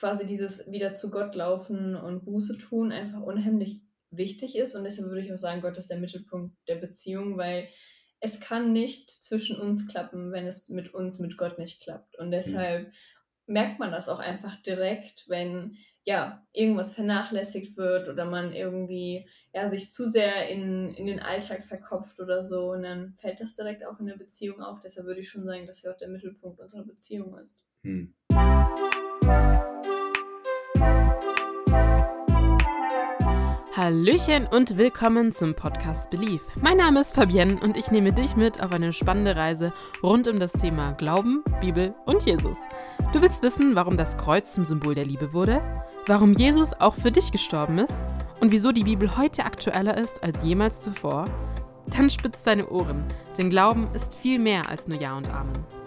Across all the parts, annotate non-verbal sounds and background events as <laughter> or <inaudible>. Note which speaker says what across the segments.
Speaker 1: quasi dieses wieder zu Gott laufen und Buße tun einfach unheimlich wichtig ist. Und deshalb würde ich auch sagen, Gott ist der Mittelpunkt der Beziehung, weil es kann nicht zwischen uns klappen, wenn es mit uns, mit Gott nicht klappt. Und deshalb mhm. merkt man das auch einfach direkt, wenn ja irgendwas vernachlässigt wird oder man irgendwie ja sich zu sehr in, in den Alltag verkopft oder so. Und dann fällt das direkt auch in der Beziehung auf. Deshalb würde ich schon sagen, dass er auch der Mittelpunkt unserer Beziehung ist. Mhm.
Speaker 2: Hallöchen und willkommen zum Podcast Belief. Mein Name ist Fabienne und ich nehme dich mit auf eine spannende Reise rund um das Thema Glauben, Bibel und Jesus. Du willst wissen, warum das Kreuz zum Symbol der Liebe wurde, warum Jesus auch für dich gestorben ist und wieso die Bibel heute aktueller ist als jemals zuvor? Dann spitz deine Ohren, denn Glauben ist viel mehr als nur Ja und Amen.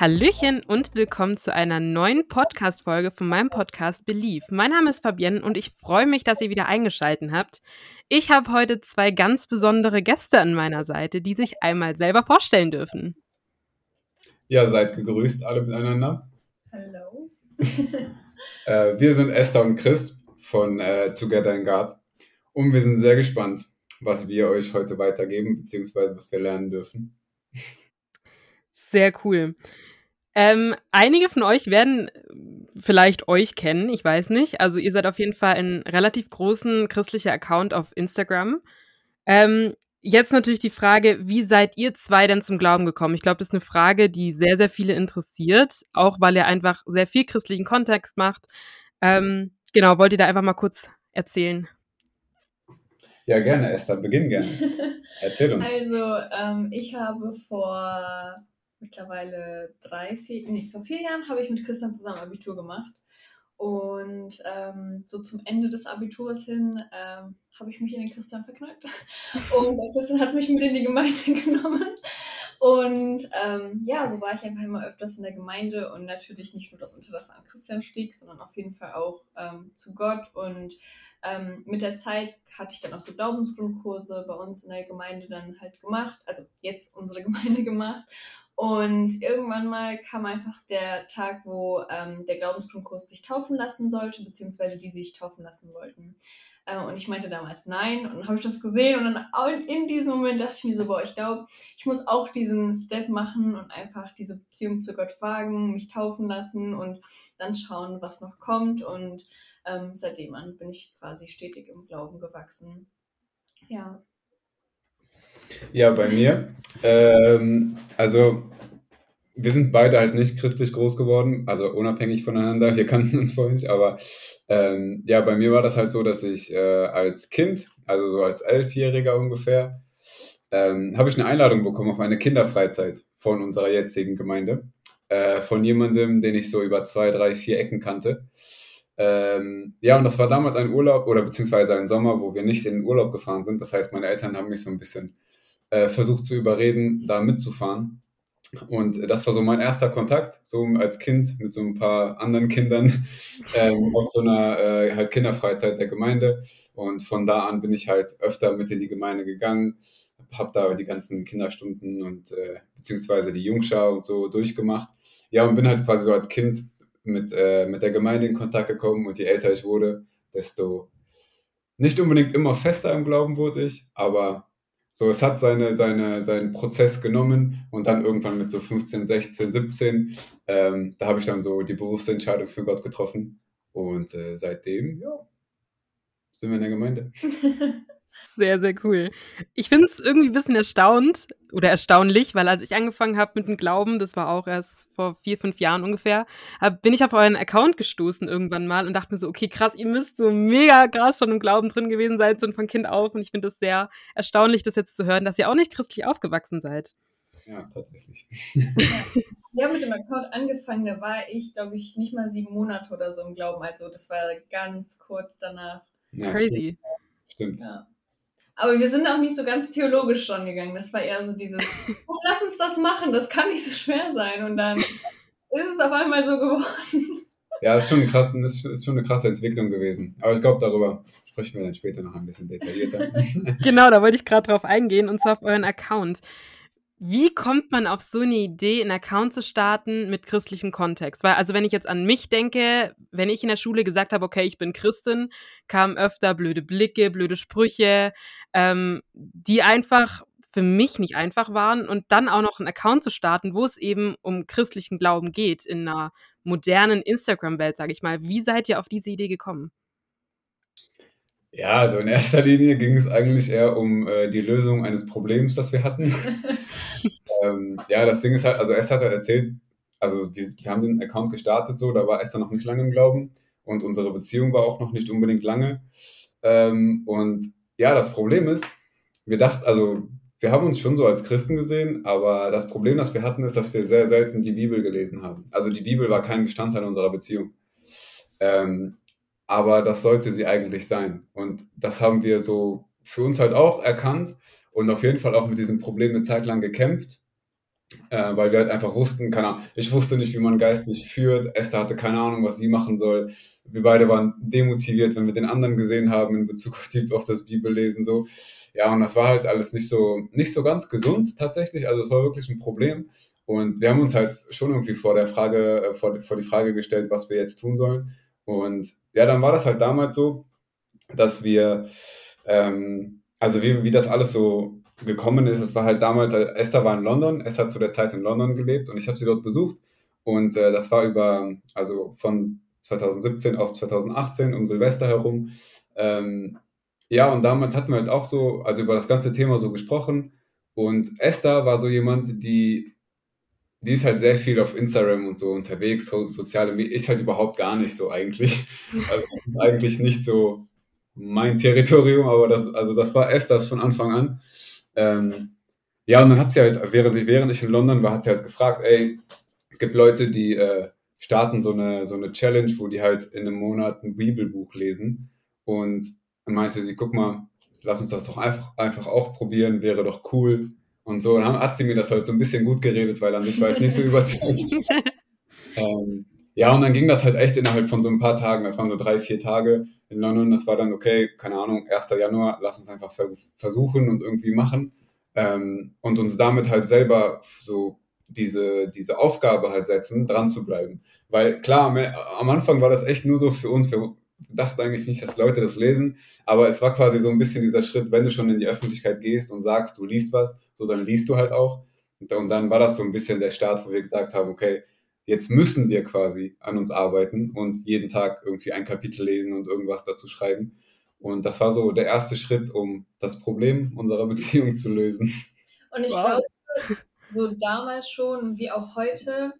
Speaker 2: Hallöchen und willkommen zu einer neuen Podcast-Folge von meinem Podcast Belief. Mein Name ist Fabienne und ich freue mich, dass ihr wieder eingeschaltet habt. Ich habe heute zwei ganz besondere Gäste an meiner Seite, die sich einmal selber vorstellen dürfen.
Speaker 3: Ja, seid gegrüßt alle miteinander.
Speaker 1: Hallo.
Speaker 3: äh, wir sind Esther und Chris von äh, Together in God und wir sind sehr gespannt, was wir euch heute weitergeben, beziehungsweise was wir lernen dürfen.
Speaker 2: Sehr cool. Ähm, einige von euch werden äh, vielleicht euch kennen, ich weiß nicht. Also ihr seid auf jeden Fall ein relativ großen christlicher Account auf Instagram. Ähm, jetzt natürlich die Frage, wie seid ihr zwei denn zum Glauben gekommen? Ich glaube, das ist eine Frage, die sehr, sehr viele interessiert, auch weil ihr einfach sehr viel christlichen Kontext macht. Ähm, genau, wollt ihr da einfach mal kurz erzählen?
Speaker 3: Ja, gerne, Esther, beginn gerne. <laughs> Erzähl uns.
Speaker 1: Also, ähm, ich habe vor mittlerweile drei, vier, nee, vor vier Jahren habe ich mit Christian zusammen Abitur gemacht. Und ähm, so zum Ende des Abiturs hin ähm, habe ich mich in den Christian verknallt. <laughs> Und der Christian hat mich mit in die Gemeinde <laughs> genommen. Und ähm, ja, so war ich einfach immer öfters in der Gemeinde und natürlich nicht nur das Interesse an Christian stieg, sondern auf jeden Fall auch ähm, zu Gott. Und ähm, mit der Zeit hatte ich dann auch so Glaubensgrundkurse bei uns in der Gemeinde dann halt gemacht, also jetzt unsere <laughs> Gemeinde gemacht. Und irgendwann mal kam einfach der Tag, wo ähm, der Glaubensgrundkurs sich taufen lassen sollte, beziehungsweise die sich taufen lassen wollten. Äh, und ich meinte damals nein. Und dann habe ich das gesehen und dann in diesem Moment dachte ich mir so, boah, ich glaube, ich muss auch diesen Step machen und einfach diese Beziehung zu Gott wagen, mich taufen lassen und dann schauen, was noch kommt. Und ähm, seitdem an bin ich quasi stetig im Glauben gewachsen. Ja.
Speaker 3: Ja, bei mir. Ähm, also wir sind beide halt nicht christlich groß geworden, also unabhängig voneinander. Wir kannten uns vorher nicht, aber ähm, ja, bei mir war das halt so, dass ich äh, als Kind, also so als Elfjähriger ungefähr, ähm, habe ich eine Einladung bekommen auf eine Kinderfreizeit von unserer jetzigen Gemeinde, äh, von jemandem, den ich so über zwei, drei, vier Ecken kannte. Ähm, ja, und das war damals ein Urlaub oder beziehungsweise ein Sommer, wo wir nicht in den Urlaub gefahren sind. Das heißt, meine Eltern haben mich so ein bisschen äh, versucht zu überreden, da mitzufahren. Und das war so mein erster Kontakt, so als Kind mit so ein paar anderen Kindern <laughs> ähm, auf so einer äh, halt Kinderfreizeit der Gemeinde. Und von da an bin ich halt öfter mit in die Gemeinde gegangen, habe da die ganzen Kinderstunden und äh, beziehungsweise die Jungschau und so durchgemacht. Ja, und bin halt quasi so als Kind mit, äh, mit der Gemeinde in Kontakt gekommen und je älter ich wurde, desto nicht unbedingt immer fester im Glauben wurde ich, aber so, es hat seine, seine, seinen Prozess genommen und dann irgendwann mit so 15, 16, 17, ähm, da habe ich dann so die bewusste Entscheidung für Gott getroffen. Und äh, seitdem, ja, sind wir in der Gemeinde. <laughs>
Speaker 2: Sehr, sehr cool. Ich finde es irgendwie ein bisschen erstaunt oder erstaunlich, weil als ich angefangen habe mit dem Glauben, das war auch erst vor vier, fünf Jahren ungefähr, hab, bin ich auf euren Account gestoßen irgendwann mal und dachte mir so, okay, krass, ihr müsst so mega krass schon im Glauben drin gewesen sein, so von Kind auf. Und ich finde es sehr erstaunlich, das jetzt zu hören, dass ihr auch nicht christlich aufgewachsen seid.
Speaker 3: Ja, tatsächlich. <laughs>
Speaker 1: Wir haben mit dem Account angefangen, da war ich, glaube ich, nicht mal sieben Monate oder so im Glauben. Also das war ganz kurz danach.
Speaker 2: Ja, Crazy.
Speaker 3: Stimmt. stimmt. Ja.
Speaker 1: Aber wir sind auch nicht so ganz theologisch dran gegangen. Das war eher so dieses, <laughs> oh, lass uns das machen, das kann nicht so schwer sein. Und dann ist es auf einmal so geworden. <laughs>
Speaker 3: Ja, ist schon, krass, ist, ist schon eine krasse Entwicklung gewesen. Aber ich glaube, darüber sprechen wir dann später noch ein bisschen detaillierter. <laughs>
Speaker 2: genau, da wollte ich gerade drauf eingehen, und zwar auf euren Account. Wie kommt man auf so eine Idee, einen Account zu starten mit christlichem Kontext? Weil also, wenn ich jetzt an mich denke, wenn ich in der Schule gesagt habe: „Okay, ich bin Christin“, kamen öfter blöde Blicke, blöde Sprüche, ähm, die einfach für mich nicht einfach waren und dann auch noch einen Account zu starten, wo es eben um christlichen Glauben geht in einer modernen Instagram-Welt, sage ich mal. Wie seid ihr auf diese Idee gekommen?
Speaker 3: Ja, also in erster Linie ging es eigentlich eher um äh, die Lösung eines Problems, das wir hatten. <laughs> ähm, ja, das Ding ist halt, also Esther hat halt erzählt, also wir, wir, haben den Account gestartet so, da war Esther noch nicht lange im Glauben und unsere Beziehung war auch noch nicht unbedingt lange. Ähm, und ja, das Problem ist, wir dachten, also wir haben uns schon so als Christen gesehen, aber das Problem, das wir hatten, ist, dass wir sehr selten die Bibel gelesen haben. Also die Bibel war kein Bestandteil unserer Beziehung. Ähm, aber das sollte sie eigentlich sein. Und das haben wir so für uns halt auch erkannt und auf jeden Fall auch mit diesem Problem eine Zeit lang gekämpft, äh, weil wir halt einfach wussten, keine Ahnung, ich wusste nicht, wie man geistlich führt, Esther hatte keine Ahnung, was sie machen soll. Wir beide waren demotiviert, wenn wir den anderen gesehen haben in Bezug auf, die, auf das Bibellesen so. Ja, und das war halt alles nicht so, nicht so ganz gesund tatsächlich. Also es war wirklich ein Problem. Und wir haben uns halt schon irgendwie vor der Frage, äh, vor, vor die Frage gestellt, was wir jetzt tun sollen. Und ja, dann war das halt damals so, dass wir, ähm, also wie, wie das alles so gekommen ist, es war halt damals, äh, Esther war in London, Esther hat zu der Zeit in London gelebt und ich habe sie dort besucht. Und äh, das war über, also von 2017 auf 2018 um Silvester herum. Ähm, ja, und damals hatten wir halt auch so, also über das ganze Thema so gesprochen. Und Esther war so jemand, die die ist halt sehr viel auf Instagram und so unterwegs, so, soziale Medien. Ich halt überhaupt gar nicht so eigentlich. <laughs> Also eigentlich nicht so mein Territorium, aber das, also das war es das von Anfang an. Ähm, ja, und dann hat sie halt, während ich, während ich in London war, hat sie halt gefragt, ey, es gibt Leute, die äh, starten so eine, so eine Challenge, wo die halt in einem Monat ein Bibelbuch lesen. Und dann meinte sie, guck mal, lass uns das doch einfach, einfach auch probieren, wäre doch cool. Und so dann hat sie mir das halt so ein bisschen gut geredet, weil an sich war ich nicht so <laughs> überzeugt. ähm, ja, und dann ging das halt echt innerhalb von so ein paar Tagen. Das waren so drei, vier Tage in London. Das war dann okay, keine Ahnung, 1. Januar, lass uns einfach versuchen und irgendwie machen. Ähm, und uns damit halt selber so diese, diese Aufgabe halt setzen, dran zu bleiben. Weil klar, am Anfang war das echt nur so für uns, wir dachte eigentlich nicht, dass Leute das lesen, aber es war quasi so ein bisschen dieser Schritt, wenn du schon in die Öffentlichkeit gehst und sagst, du liest was, so dann liest du halt auch. Und dann war das so ein bisschen der Start, wo wir gesagt haben, okay, jetzt müssen wir quasi an uns arbeiten und jeden Tag irgendwie ein Kapitel lesen und irgendwas dazu schreiben. Und das war so der erste Schritt, um das Problem unserer <laughs> Beziehung zu lösen.
Speaker 1: Und ich wow. glaube, so damals schon wie auch heute,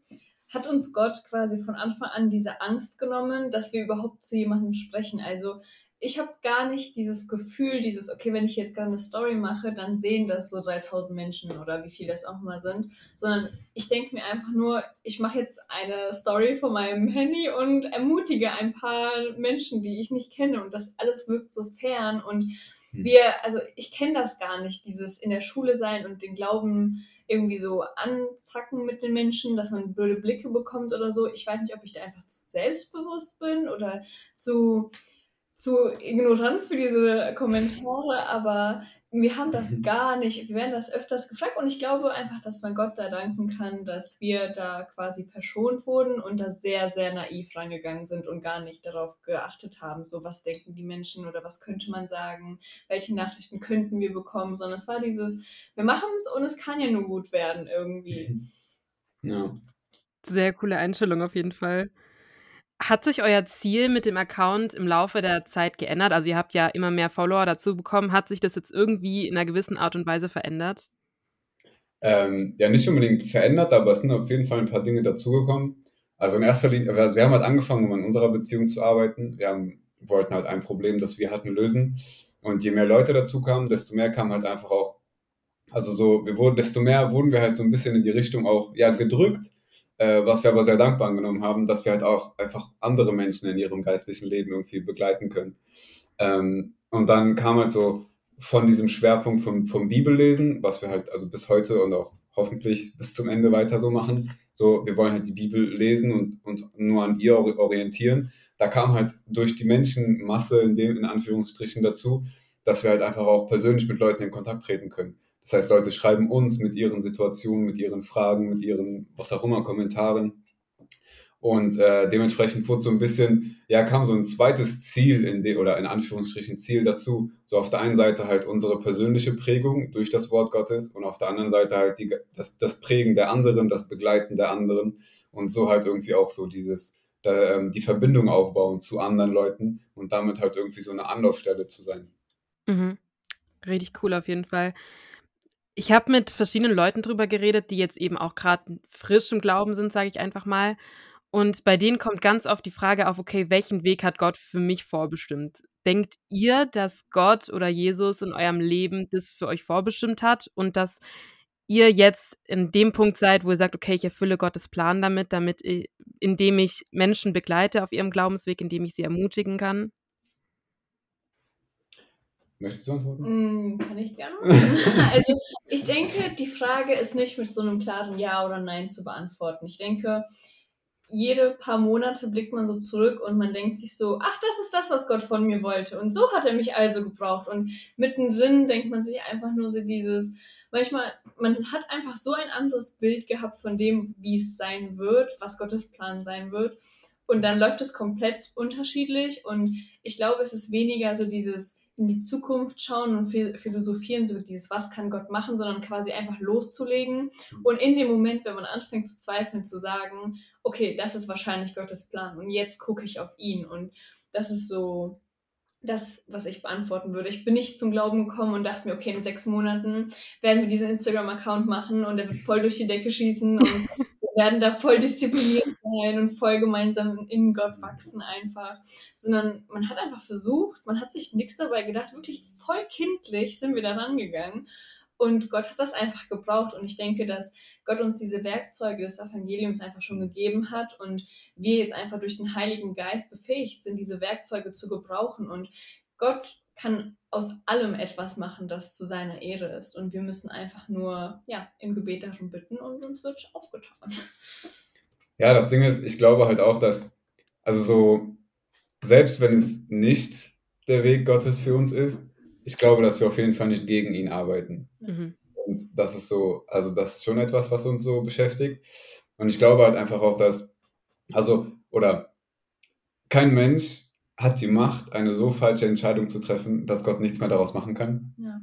Speaker 1: hat uns Gott quasi von Anfang an diese Angst genommen, dass wir überhaupt zu jemandem sprechen. Also ich habe gar nicht dieses Gefühl, dieses, okay, wenn ich jetzt gerade eine Story mache, dann sehen das so 3000 Menschen oder wie viel das auch mal sind, sondern ich denke mir einfach nur, ich mache jetzt eine Story von meinem Handy und ermutige ein paar Menschen, die ich nicht kenne und das alles wirkt so fern und. Wir, also ich kenne das gar nicht, dieses in der Schule sein und den Glauben irgendwie so anzacken mit den Menschen, dass man blöde Blicke bekommt oder so. Ich weiß nicht, ob ich da einfach zu selbstbewusst bin oder zu, zu ignorant für diese Kommentare, aber wir haben das mhm. gar nicht. Wir werden das öfters gefragt und ich glaube einfach, dass man Gott da danken kann, dass wir da quasi verschont wurden und da sehr, sehr naiv rangegangen sind und gar nicht darauf geachtet haben, so was denken die Menschen oder was könnte man sagen, welche Nachrichten könnten wir bekommen, sondern es war dieses, wir machen es und es kann ja nur gut werden irgendwie. <laughs>
Speaker 3: Ja.
Speaker 2: Sehr coole Einstellung auf jeden Fall. Hat sich euer Ziel mit dem Account im Laufe der Zeit geändert? Also, ihr habt ja immer mehr Follower dazu bekommen. Hat sich das jetzt irgendwie in einer gewissen Art und Weise verändert?
Speaker 3: Ähm, ja, nicht unbedingt verändert, aber es sind auf jeden Fall ein paar Dinge dazugekommen. Also in erster Linie, also wir haben halt angefangen, um an unserer Beziehung zu arbeiten. Wir haben, wollten halt ein Problem, das wir hatten, lösen. Und je mehr Leute dazu kamen, desto mehr kam halt einfach auch, also so, wir wurden, desto mehr wurden wir halt so ein bisschen in die Richtung auch, ja, gedrückt äh, was wir aber sehr dankbar angenommen haben, dass wir halt auch einfach andere Menschen in ihrem geistlichen Leben irgendwie begleiten können. Ähm, und dann kam halt so von diesem Schwerpunkt vom, vom Bibellesen, was wir halt also bis heute und auch hoffentlich bis zum Ende weiter so machen. So, wir wollen halt die Bibel lesen und, und nur an ihr orientieren. Da kam halt durch die Menschenmasse in dem, in Anführungsstrichen dazu, dass wir halt einfach auch persönlich mit Leuten in Kontakt treten können. Das heißt, Leute schreiben uns mit ihren Situationen, mit ihren Fragen, mit ihren, was auch immer, Kommentaren. Und äh, dementsprechend wurde so ein bisschen, ja, kam so ein zweites Ziel in de, oder in Anführungsstrichen Ziel dazu. So auf der einen Seite halt unsere persönliche Prägung durch das Wort Gottes und auf der anderen Seite halt die, das, das Prägen der anderen, das Begleiten der anderen und so halt irgendwie auch so dieses, da, ähm, die Verbindung aufbauen zu anderen Leuten und damit halt irgendwie so eine Anlaufstelle zu sein.
Speaker 2: Mhm. Richtig cool auf jeden Fall. Ich habe mit verschiedenen Leuten drüber geredet, die jetzt eben auch gerade frisch im Glauben sind, sage ich einfach mal. Und bei denen kommt ganz oft die Frage auf, okay, welchen Weg hat Gott für mich vorbestimmt? Denkt ihr, dass Gott oder Jesus in eurem Leben das für euch vorbestimmt hat und dass ihr jetzt in dem Punkt seid, wo ihr sagt, okay, ich erfülle Gottes Plan damit, damit ich, indem ich Menschen begleite auf ihrem Glaubensweg, indem ich sie ermutigen kann?
Speaker 3: Möchtest du antworten?
Speaker 1: Mm, kann ich gerne. <laughs> also ich denke, die Frage ist nicht mit so einem klaren Ja oder Nein zu beantworten. Ich denke, jede paar Monate blickt man so zurück und man denkt sich so, ach, das ist das, was Gott von mir wollte. Und so hat er mich also gebraucht. Und mittendrin denkt man sich einfach nur so dieses, manchmal, man hat einfach so ein anderes Bild gehabt von dem, wie es sein wird, was Gottes Plan sein wird. Und dann läuft es komplett unterschiedlich. Und ich glaube, es ist weniger so dieses, in die Zukunft schauen und philosophieren, so dieses, was kann Gott machen, sondern quasi einfach loszulegen. Und in dem Moment, wenn man anfängt zu zweifeln, zu sagen, okay, das ist wahrscheinlich Gottes Plan und jetzt gucke ich auf ihn. Und das ist so das, was ich beantworten würde. Ich bin nicht zum Glauben gekommen und dachte mir, okay, in sechs Monaten werden wir diesen Instagram-Account machen und er wird voll durch die Decke schießen und <laughs> werden da voll diszipliniert sein und voll gemeinsam in Gott wachsen einfach. Sondern man hat einfach versucht, man hat sich nichts dabei gedacht, wirklich voll kindlich sind wir da rangegangen. Und Gott hat das einfach gebraucht. Und ich denke, dass Gott uns diese Werkzeuge des Evangeliums einfach schon gegeben hat und wir jetzt einfach durch den Heiligen Geist befähigt sind, diese Werkzeuge zu gebrauchen. Und Gott kann aus allem etwas machen, das zu seiner Ehre ist. Und wir müssen einfach nur ja, im Gebet darum bitten und uns wird aufgetan.
Speaker 3: Ja, das Ding ist, ich glaube halt auch, dass, also so, selbst wenn es nicht der Weg Gottes für uns ist, ich glaube, dass wir auf jeden Fall nicht gegen ihn arbeiten. Mhm. Und das ist so, also das ist schon etwas, was uns so beschäftigt. Und ich glaube halt einfach auch, dass, also, oder kein Mensch hat die Macht, eine so falsche Entscheidung zu treffen, dass Gott nichts mehr daraus machen kann. Ja.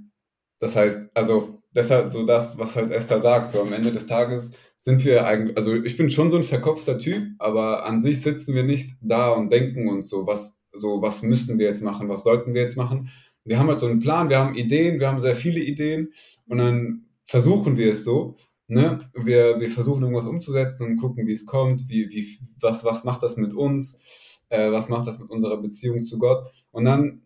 Speaker 3: Das heißt, also deshalb so das, was halt Esther sagt, so am Ende des Tages sind wir eigentlich, also ich bin schon so ein verkopfter Typ, aber an sich sitzen wir nicht da und denken uns so, was, so, was müssten wir jetzt machen, was sollten wir jetzt machen. Wir haben halt so einen Plan, wir haben Ideen, wir haben sehr viele Ideen und dann versuchen wir es so. Ne? Wir, wir versuchen irgendwas umzusetzen und gucken, wie es kommt, wie, wie, was, was macht das mit uns äh, was macht das mit unserer Beziehung zu Gott? Und dann,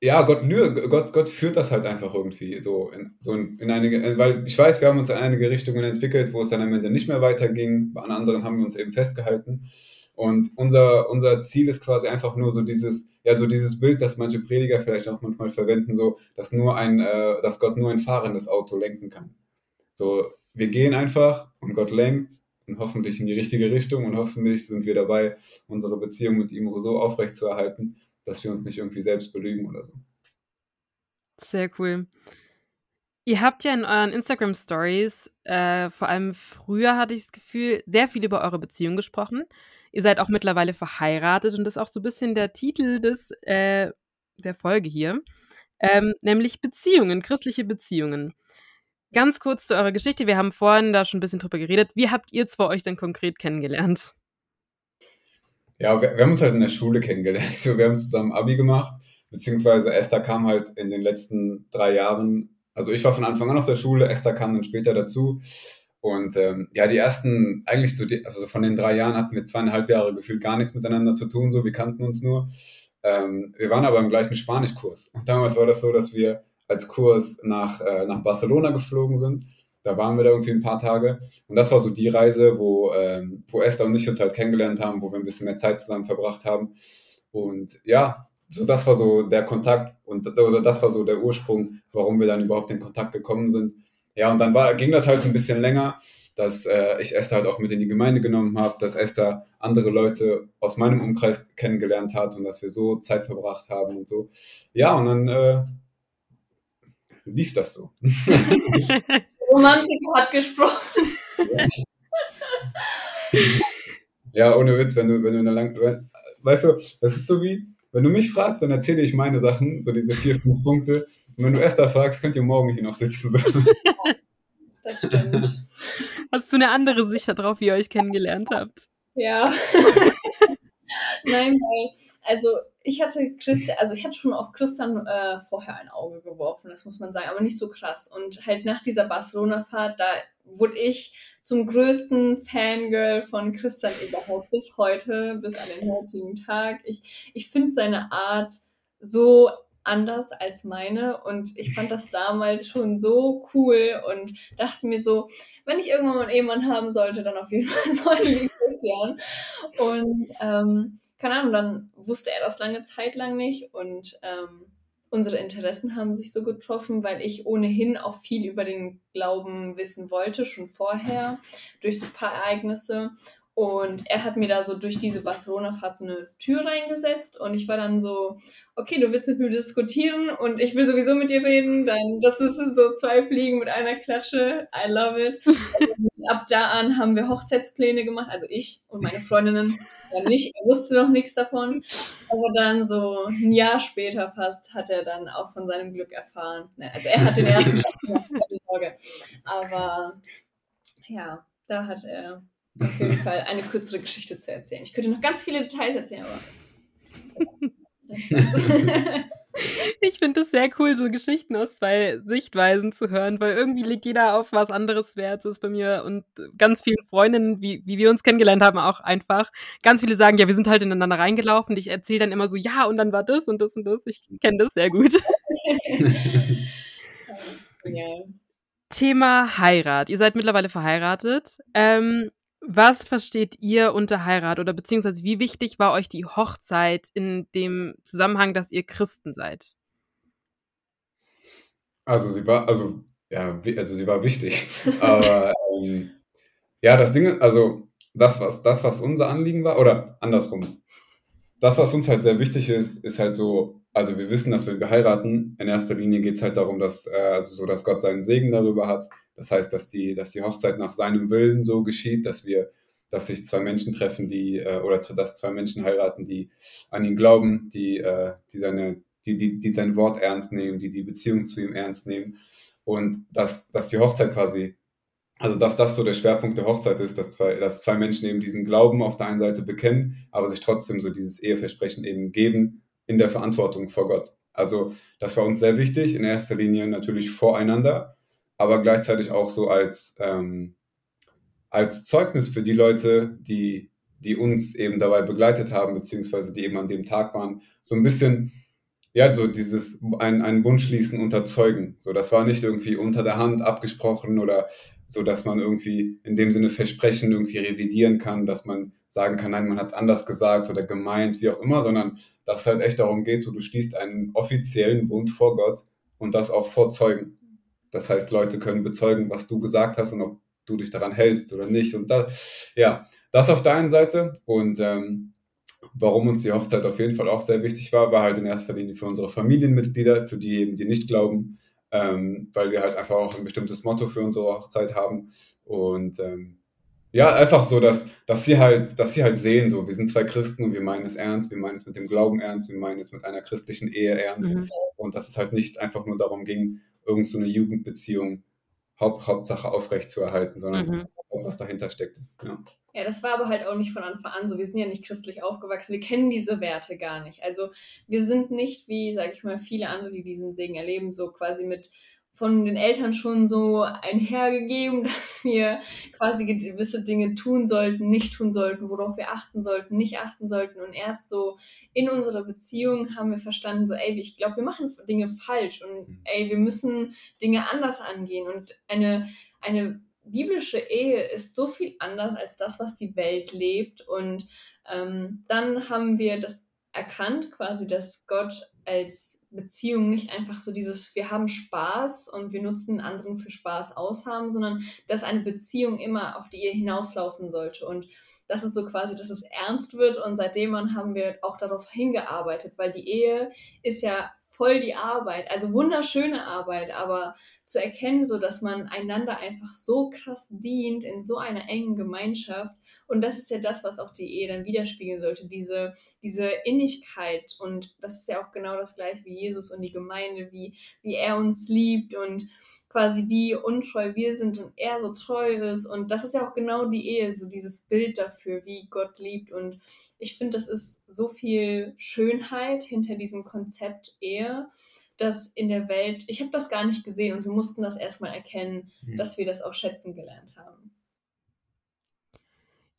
Speaker 3: ja, Gott, Gott, Gott führt das halt einfach irgendwie so in, so in, in einige, weil ich weiß, wir haben uns in einige Richtungen entwickelt, wo es dann am Ende nicht mehr weiterging, bei anderen haben wir uns eben festgehalten. Und unser, unser Ziel ist quasi einfach nur so dieses, ja, so dieses Bild, das manche Prediger vielleicht auch manchmal verwenden, so, dass nur ein, äh, dass Gott nur ein fahrendes Auto lenken kann. So, wir gehen einfach und Gott lenkt und hoffentlich in die richtige Richtung und hoffentlich sind wir dabei, unsere Beziehung mit ihm so aufrechtzuerhalten, dass wir uns nicht irgendwie selbst belügen oder so.
Speaker 2: Sehr cool. Ihr habt ja in euren Instagram Stories, äh, vor allem früher hatte ich das Gefühl, sehr viel über eure Beziehung gesprochen. Ihr seid auch mittlerweile verheiratet und das ist auch so ein bisschen der Titel des, äh, der Folge hier, ähm, nämlich Beziehungen, christliche Beziehungen. Ganz kurz zu eurer Geschichte. Wir haben vorhin da schon ein bisschen drüber geredet. Wie habt ihr zwei euch denn konkret kennengelernt?
Speaker 3: Ja, wir, wir haben uns halt in der Schule kennengelernt. So, wir haben zusammen Abi gemacht, beziehungsweise Esther kam halt in den letzten drei Jahren. Also ich war von Anfang an auf der Schule, Esther kam dann später dazu. Und ähm, ja, die ersten, eigentlich so, die, also von den drei Jahren hatten wir zweieinhalb Jahre gefühlt gar nichts miteinander zu tun, so wir kannten uns nur. Ähm, wir waren aber im gleichen Spanischkurs. Und damals war das so, dass wir als Kurs nach, äh, nach Barcelona geflogen sind. Da waren wir da irgendwie ein paar Tage. Und das war so die Reise, wo, ähm, wo Esther und ich uns halt kennengelernt haben, wo wir ein bisschen mehr Zeit zusammen verbracht haben. Und ja, so das war so der Kontakt und oder das war so der Ursprung, warum wir dann überhaupt in Kontakt gekommen sind. Ja, und dann war, ging das halt ein bisschen länger, dass äh, ich Esther halt auch mit in die Gemeinde genommen habe, dass Esther andere Leute aus meinem Umkreis kennengelernt hat und dass wir so Zeit verbracht haben und so. Ja, und dann äh, lief das so. <laughs>
Speaker 1: Romantiker hat gesprochen. <laughs>
Speaker 3: Ja, ohne Witz, wenn du, wenn du eine lang, wenn, weißt du, das ist so wie, wenn du mich fragst, dann erzähle ich meine Sachen, so diese vier, fünf Punkte. Und wenn du Esther fragst, könnt ihr morgen hier noch sitzen. So.
Speaker 1: Das stimmt.
Speaker 2: Hast du eine andere Sicht darauf, wie ihr euch kennengelernt habt?
Speaker 1: Ja. <laughs> Nein, weil, also ich hatte Christian, also ich hatte schon auf Christian äh, vorher ein Auge geworfen, das muss man sagen, aber nicht so krass. Und halt nach dieser Barcelona-Fahrt, da wurde ich zum größten Fangirl von Christian überhaupt bis heute, bis an den heutigen Tag. Ich, ich finde seine Art so anders als meine und ich fand das damals schon so cool und dachte mir so, wenn ich irgendwann mal einen Ehemann haben sollte, dann auf jeden Fall soll wie Christian. Und ähm, keine Ahnung, dann wusste er das lange Zeit lang nicht und ähm, unsere Interessen haben sich so getroffen, weil ich ohnehin auch viel über den Glauben wissen wollte, schon vorher, durch so ein paar Ereignisse. Und er hat mir da so durch diese Barcelona-Fahrt so eine Tür reingesetzt und ich war dann so, okay, du willst mit mir diskutieren und ich will sowieso mit dir reden, dann das ist so zwei Fliegen mit einer Klatsche. I love it. Und ab da an haben wir Hochzeitspläne gemacht, also ich und meine Freundinnen ja nicht, er wusste noch nichts davon. Aber dann so ein Jahr später fast hat er dann auch von seinem Glück erfahren. Ne, also er hat den ersten <laughs> Schritt gemacht, keine Sorge. Aber ja, da hat er auf jeden Fall eine kürzere Geschichte zu erzählen. Ich könnte noch ganz viele Details erzählen, aber. <laughs>
Speaker 2: Ich finde es sehr cool, so Geschichten aus zwei Sichtweisen zu hören, weil irgendwie legt jeder auf was anderes Wert. So ist bei mir und ganz vielen Freundinnen, wie, wie wir uns kennengelernt haben, auch einfach. Ganz viele sagen, ja, wir sind halt ineinander reingelaufen. Ich erzähle dann immer so, ja, und dann war das und das und das. Ich kenne das sehr gut. <laughs> <laughs> ja. Thema Heirat. Ihr seid mittlerweile verheiratet. Ähm, was versteht ihr unter Heirat oder beziehungsweise wie wichtig war euch die Hochzeit in dem Zusammenhang, dass ihr Christen seid?
Speaker 3: Also sie war, also ja, also sie war wichtig. <laughs> Aber ähm, ja, das Ding, also das was, das, was unser Anliegen war, oder andersrum. Das, was uns halt sehr wichtig ist, ist halt so, also wir wissen, dass wenn wir heiraten, in erster Linie geht es halt darum, dass, äh, also so, dass Gott seinen Segen darüber hat das heißt, dass die, dass die Hochzeit nach seinem Willen so geschieht, dass wir, dass sich zwei Menschen treffen, die, äh, oder dass zwei Menschen heiraten, die an ihn glauben, die, äh, die, seine, die, die, die sein Wort ernst nehmen, die die Beziehung zu ihm ernst nehmen. Und dass, dass die Hochzeit quasi, also dass das so der Schwerpunkt der Hochzeit ist, dass zwei, dass zwei Menschen eben diesen Glauben auf der einen Seite bekennen, aber sich trotzdem so dieses Eheversprechen eben geben in der Verantwortung vor Gott. Also das war uns sehr wichtig, in erster Linie natürlich voreinander, aber gleichzeitig auch so als, ähm, als Zeugnis für die Leute, die, die uns eben dabei begleitet haben, beziehungsweise die eben an dem Tag waren, so ein bisschen, ja, so dieses, ein, einen Bund schließen unter Zeugen. So, das war nicht irgendwie unter der Hand abgesprochen oder so, dass man irgendwie in dem Sinne Versprechen irgendwie revidieren kann, dass man sagen kann, nein, man hat es anders gesagt oder gemeint, wie auch immer, sondern dass es halt echt darum geht, so du schließt einen offiziellen Bund vor Gott und das auch vor Zeugen. Das heißt, Leute können bezeugen, was du gesagt hast und ob du dich daran hältst oder nicht. Und da, ja, das auf der einen Seite. Und ähm, warum uns die Hochzeit auf jeden Fall auch sehr wichtig war, war halt in erster Linie für unsere Familienmitglieder, für die eben, die nicht glauben, ähm, weil wir halt einfach auch ein bestimmtes Motto für unsere Hochzeit haben. Und ähm, ja, einfach so, dass, dass sie halt, dass sie halt sehen, so, wir sind zwei Christen und wir meinen es ernst, wir meinen es mit dem Glauben ernst, wir meinen es mit einer christlichen Ehe ernst. Mhm. Und dass es halt nicht einfach nur darum ging, irgend so eine Jugendbeziehung Haupt, Hauptsache aufrecht zu erhalten, sondern mhm. was dahinter steckt. Ja.
Speaker 1: Ja, das war aber halt auch nicht von Anfang an so. Wir sind ja nicht christlich aufgewachsen. Wir kennen diese Werte gar nicht. Also wir sind nicht wie, sage ich mal, viele andere, die diesen Segen erleben, so quasi mit von den Eltern schon so einhergegeben, <laughs> dass wir quasi gewisse Dinge tun sollten, nicht tun sollten, worauf wir achten sollten, nicht achten sollten. Und erst so in unserer Beziehung haben wir verstanden, so, ey, ich glaube, wir machen Dinge falsch und mhm. ey, wir müssen Dinge anders angehen. Und eine, eine biblische Ehe ist so viel anders als das, was die Welt lebt. Und ähm, dann haben wir das erkannt, quasi, dass Gott als Beziehung nicht einfach so dieses, wir haben Spaß und wir nutzen den anderen für Spaß aushaben, sondern dass eine Beziehung immer auf die Ehe hinauslaufen sollte. Und das ist so quasi, dass es ernst wird und seitdem haben wir auch darauf hingearbeitet, weil die Ehe ist ja voll die Arbeit, also wunderschöne Arbeit, aber zu erkennen, so dass man einander einfach so krass dient in so einer engen Gemeinschaft. Und das ist ja das, was auch die Ehe dann widerspiegeln sollte, diese, diese Innigkeit. Und das ist ja auch genau das gleiche wie Jesus und die Gemeinde, wie, wie er uns liebt und quasi wie untreu wir sind und er so treu ist. Und das ist ja auch genau die Ehe, so dieses Bild dafür, wie Gott liebt. Und ich finde, das ist so viel Schönheit hinter diesem Konzept Ehe, dass in der Welt, ich habe das gar nicht gesehen und wir mussten das erstmal erkennen, mhm. dass wir das auch schätzen gelernt haben.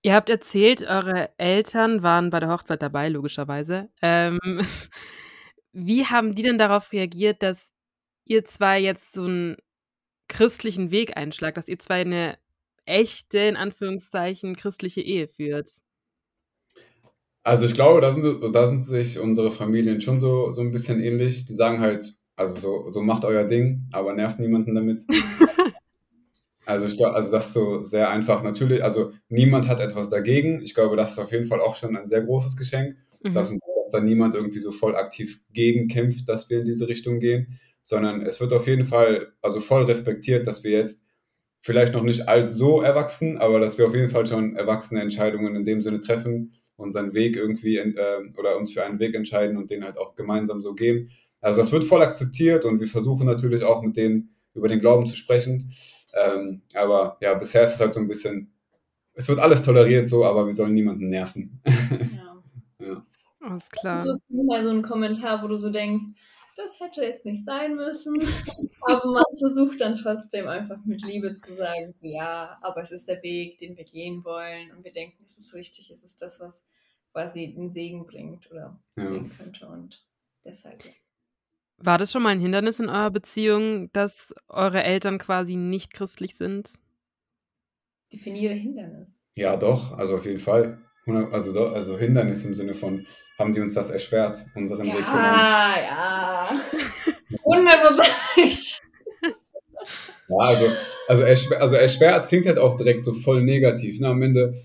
Speaker 2: Ihr habt erzählt, eure Eltern waren bei der Hochzeit dabei, logischerweise. Ähm, <laughs> wie haben die denn darauf reagiert, dass ihr zwei jetzt so ein christlichen Weg einschlagt, dass ihr zwei eine echte, in Anführungszeichen, christliche Ehe führt?
Speaker 3: Also ich glaube, da sind, da sind sich unsere Familien schon so, so ein bisschen ähnlich. Die sagen halt, also so, so macht euer Ding, aber nervt niemanden damit. <laughs> also ich glaube, also das ist so sehr einfach. Natürlich, also niemand hat etwas dagegen. Ich glaube, das ist auf jeden Fall auch schon ein sehr großes Geschenk, mhm. dass, dass da niemand irgendwie so voll aktiv gegen kämpft, dass wir in diese Richtung gehen sondern es wird auf jeden Fall also voll respektiert, dass wir jetzt vielleicht noch nicht alt so erwachsen, aber dass wir auf jeden Fall schon erwachsene Entscheidungen in dem Sinne treffen, unseren Weg irgendwie äh, oder uns für einen Weg entscheiden und den halt auch gemeinsam so gehen. Also das wird voll akzeptiert und wir versuchen natürlich auch mit denen über den Glauben zu sprechen. Ähm, aber ja, bisher ist es halt so ein bisschen, es wird alles toleriert so, aber wir sollen niemanden nerven. Ja. <laughs>
Speaker 1: ja. Alles klar. So, mal so ein Kommentar, wo du so denkst, das hätte jetzt nicht sein müssen. <laughs> Aber man versucht dann trotzdem einfach mit Liebe zu sagen, so ja, aber es ist der Weg, den wir gehen wollen und wir denken, es ist richtig, es ist das, was quasi den Segen bringt oder ja. bringen könnte und deshalb ja.
Speaker 2: War das schon mal ein Hindernis in eurer Beziehung, dass eure Eltern quasi nicht christlich sind?
Speaker 1: Definiere Hindernis.
Speaker 3: Ja, doch, also auf jeden Fall. Also, doch, also Hindernis im Sinne von, haben die uns das erschwert, unseren
Speaker 1: ja, Weg genommen. Ja, ja. Hundertprozentig.
Speaker 3: ja, also, also, erschwert, also erschwert klingt halt auch direkt so voll negativ. Ne? Am Ende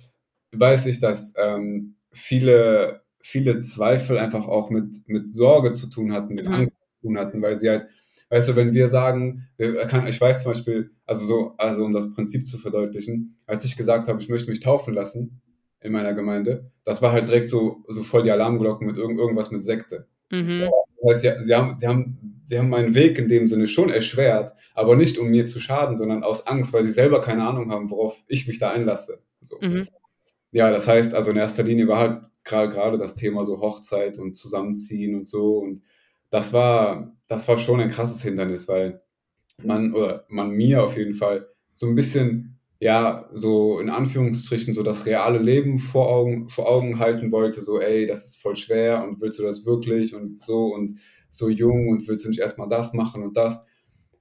Speaker 3: weiß ich, dass ähm, viele, viele Zweifel einfach auch mit, mit Sorge zu tun hatten, mit mhm. Tun hatten, weil sie halt, weißt du, wenn wir sagen, ich weiß zum Beispiel, also so, also um das Prinzip zu verdeutlichen, als ich gesagt habe, ich möchte mich taufen lassen, in meiner Gemeinde, das war halt direkt so, so voll die Alarmglocken mit irgend, irgendwas mit Sekte. Mhm. Das heißt, sie, sie, haben, sie, haben, sie haben meinen Weg in dem Sinne schon erschwert, aber nicht um mir zu schaden, sondern aus Angst, weil sie selber keine Ahnung haben, worauf ich mich da einlasse. So. Mhm. Ja, das heißt, also in erster Linie war halt gerade das Thema so Hochzeit und Zusammenziehen und so. Und das war, das war schon ein krasses Hindernis, weil man, oder man mir auf jeden Fall so ein bisschen ja, so in Anführungsstrichen so das reale Leben vor Augen, vor Augen halten wollte, so, ey, das ist voll schwer und willst du das wirklich und so und so jung und willst du nicht erstmal das machen und das.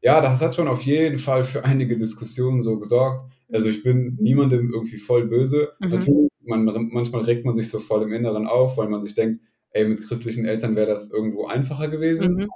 Speaker 3: Ja, das hat schon auf jeden Fall für einige Diskussionen so gesorgt. Also ich bin niemandem irgendwie voll böse. Mhm. Natürlich, man, manchmal regt man sich so voll im Inneren auf, weil man sich denkt, ey, mit christlichen Eltern wäre das irgendwo einfacher gewesen. Mhm.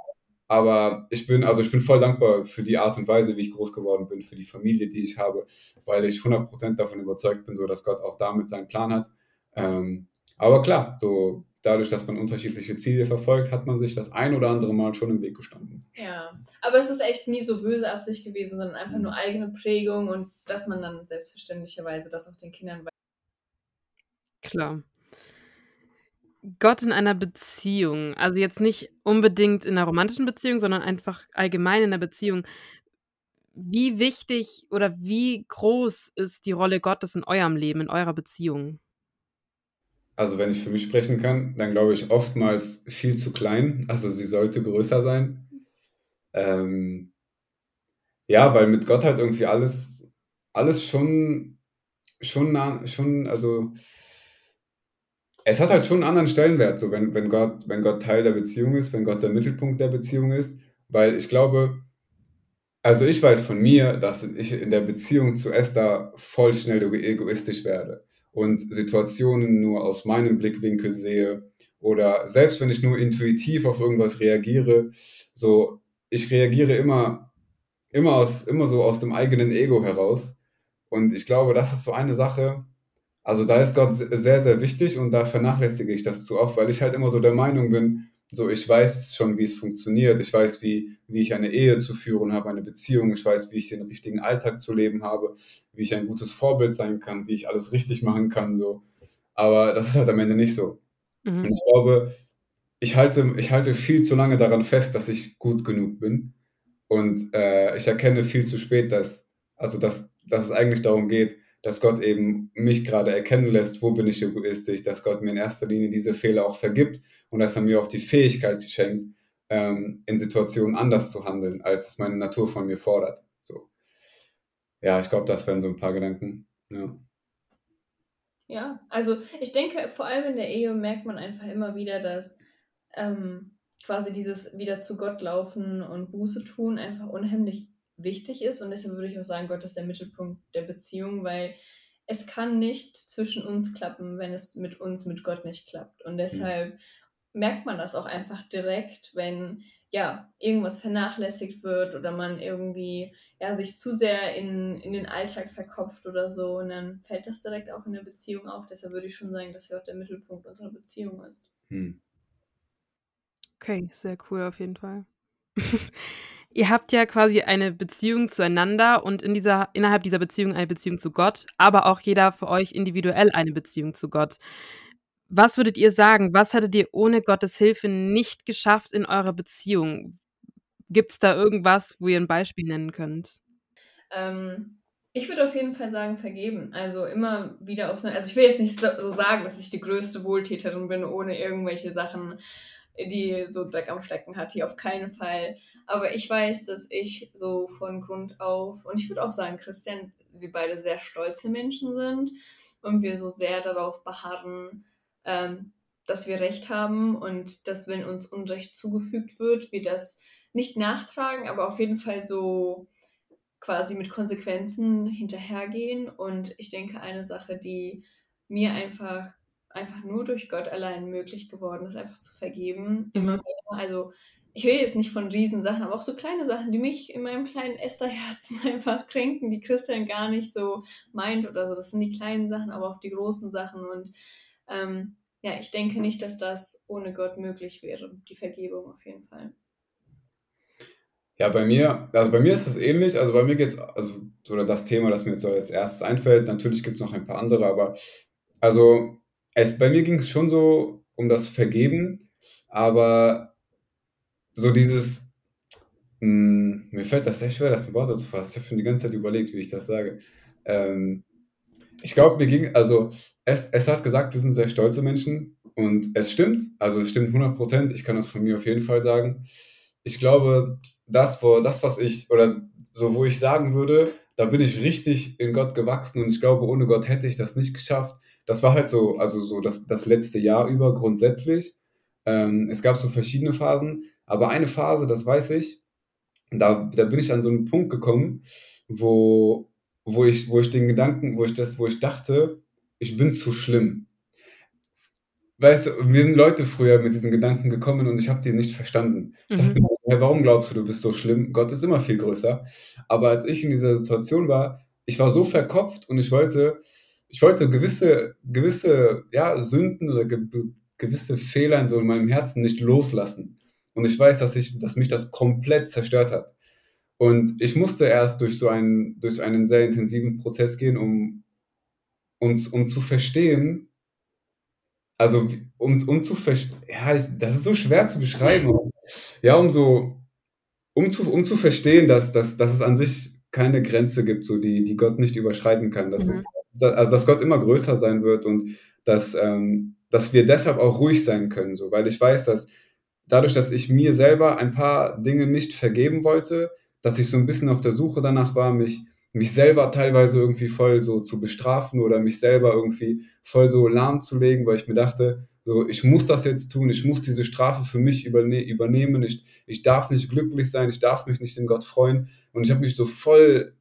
Speaker 3: Aber ich bin, also ich bin voll dankbar für die Art und Weise, wie ich groß geworden bin, für die Familie, die ich habe, weil ich 100% davon überzeugt bin, so dass Gott auch damit seinen Plan hat. Ähm, aber klar, so dadurch, dass man unterschiedliche Ziele verfolgt, hat man sich das ein oder andere Mal schon im Weg gestanden.
Speaker 1: Ja, aber es ist echt nie so böse Absicht gewesen, sondern einfach mhm. nur eigene Prägung und dass man dann selbstverständlicherweise das auch den Kindern
Speaker 2: Klar. Gott in einer Beziehung, also jetzt nicht unbedingt in einer romantischen Beziehung, sondern einfach allgemein in einer Beziehung. Wie wichtig oder wie groß ist die Rolle Gottes in eurem Leben, in eurer Beziehung?
Speaker 3: Also wenn ich für mich sprechen kann, dann glaube ich oftmals viel zu klein. Also sie sollte größer sein. Ähm, ja, weil mit Gott halt irgendwie alles, alles schon, schon, nah, schon, also es hat halt schon einen anderen Stellenwert, so wenn, wenn, Gott, wenn Gott Teil der Beziehung ist, wenn Gott der Mittelpunkt der Beziehung ist, weil ich glaube, also ich weiß von mir, dass ich in der Beziehung zu Esther voll schnell egoistisch werde und Situationen nur aus meinem Blickwinkel sehe oder selbst wenn ich nur intuitiv auf irgendwas reagiere, so ich reagiere immer immer aus immer so aus dem eigenen Ego heraus und ich glaube, das ist so eine Sache, also da ist Gott sehr, sehr wichtig und da vernachlässige ich das zu oft, weil ich halt immer so der Meinung bin, so, ich weiß schon, wie es funktioniert. Ich weiß, wie, wie ich eine Ehe zu führen habe, eine Beziehung. Ich weiß, wie ich den richtigen Alltag zu leben habe, wie ich ein gutes Vorbild sein kann, wie ich alles richtig machen kann. So. Aber das ist halt am Ende nicht so. Mhm. Und ich glaube, ich halte, ich halte viel zu lange daran fest, dass ich gut genug bin. Und äh, ich erkenne viel zu spät, dass, also dass, dass es eigentlich darum geht, dass Gott eben mich gerade erkennen lässt, wo bin ich egoistisch, dass Gott mir in erster Linie diese Fehler auch vergibt und dass er mir auch die Fähigkeit schenkt, ähm, in Situationen anders zu handeln, als es meine Natur von mir fordert. So. Ja, ich glaube, das wären so ein paar Gedanken. Ja.
Speaker 1: Ja, also ich denke, vor allem in der Ehe merkt man einfach immer wieder, dass ähm, quasi dieses wieder zu Gott laufen und Buße tun einfach unheimlich wichtig ist. Und deshalb würde ich auch sagen, Gott ist der Mittelpunkt der Beziehung, weil es kann nicht zwischen uns klappen, wenn es mit uns, mit Gott nicht klappt. Und deshalb mhm. merkt man das auch einfach direkt, wenn ja irgendwas vernachlässigt wird oder man irgendwie ja sich zu sehr in, in den Alltag verkopft oder so. Und dann fällt das direkt auch in der Beziehung auf. Deshalb würde ich schon sagen, dass er auch der Mittelpunkt unserer Beziehung ist. Mhm.
Speaker 2: Okay, sehr cool auf jeden Fall. <laughs> Ihr habt ja quasi eine Beziehung zueinander und in dieser, innerhalb dieser Beziehung eine Beziehung zu Gott, aber auch jeder für euch individuell eine Beziehung zu Gott. Was würdet ihr sagen? Was hättet ihr ohne Gottes Hilfe nicht geschafft in eurer Beziehung? Gibt es da irgendwas, wo ihr ein Beispiel nennen könnt?
Speaker 1: Ähm, ich würde auf jeden Fall sagen, vergeben. Also immer wieder aufs Neue. Also ich will jetzt nicht so, so sagen, dass ich die größte Wohltäterin bin, ohne irgendwelche Sachen die so Dreck am Stecken hat, hier auf keinen Fall. Aber ich weiß, dass ich so von Grund auf, und ich würde auch sagen, Christian, wir beide sehr stolze Menschen sind und wir so sehr darauf beharren, ähm, dass wir Recht haben und dass, wenn uns Unrecht zugefügt wird, wir das nicht nachtragen, aber auf jeden Fall so quasi mit Konsequenzen hinterhergehen. Und ich denke, eine Sache, die mir einfach einfach nur durch Gott allein möglich geworden ist, einfach zu vergeben. Immer mhm. wieder. Also ich rede jetzt nicht von Riesensachen, aber auch so kleine Sachen, die mich in meinem kleinen Esther-Herzen <laughs> einfach kränken, die Christian gar nicht so meint oder so. Das sind die kleinen Sachen, aber auch die großen Sachen. Und ähm, ja, ich denke nicht, dass das ohne Gott möglich wäre. Die Vergebung auf jeden Fall.
Speaker 3: Ja, bei mir, also bei mir ist es ähnlich. Also bei mir geht es, also oder das Thema, das mir jetzt so als erstes einfällt. Natürlich gibt es noch ein paar andere, aber also es, bei mir ging es schon so um das Vergeben, aber so dieses, mh, hm, mir fällt das sehr schwer, das in Worte zu fassen. Ich habe schon die ganze Zeit überlegt, wie ich das sage. Ähm, ich glaube, mir ging, also es, es hat gesagt, wir sind sehr stolze Menschen und es stimmt, also es stimmt 100 Prozent, ich kann das von mir auf jeden Fall sagen. Ich glaube, das, wo, das, was ich, oder so, wo ich sagen würde, da bin ich richtig in Gott gewachsen und ich glaube, ohne Gott hätte ich das nicht geschafft das war halt so, also so das, das letzte Jahr über grundsätzlich. Ähm, es gab so verschiedene Phasen, aber eine Phase, das weiß ich, da, da bin ich an so einen Punkt gekommen, wo, wo, ich, wo ich den Gedanken, wo ich das, wo ich dachte, ich bin zu schlimm. Weißt du, mir sind Leute früher mit diesen Gedanken gekommen und ich habe die nicht verstanden. Ich dachte mhm. mir, hey, warum glaubst du, du bist so schlimm? Gott ist immer viel größer. Aber als ich in dieser Situation war, ich war so verkopft und ich wollte, ich wollte gewisse, gewisse ja, Sünden oder ge gewisse Fehler in so in meinem Herzen nicht loslassen. Und ich weiß, dass, ich, dass mich das komplett zerstört hat. Und ich musste erst durch so einen, durch einen sehr intensiven Prozess gehen, um, um, um zu verstehen, also um, um zu verstehen, ja, ich, das ist so schwer zu beschreiben. ja, um so, um zu, um zu verstehen, dass, dass, dass es an sich keine Grenze gibt, so die, die Gott nicht überschreiten kann. Dass mhm. es also dass Gott immer größer sein wird und dass, ähm, dass wir deshalb auch ruhig sein können, so, weil ich weiß, dass dadurch, dass ich mir selber ein paar Dinge nicht vergeben wollte, dass ich so ein bisschen auf der Suche danach war, mich, mich selber teilweise irgendwie voll so zu bestrafen oder mich selber irgendwie voll so lahmzulegen, weil ich mir dachte, so, ich muss das jetzt tun, ich muss diese Strafe für mich überne übernehmen, ich, ich darf nicht glücklich sein, ich darf mich nicht in Gott freuen. Und ich habe mich so voll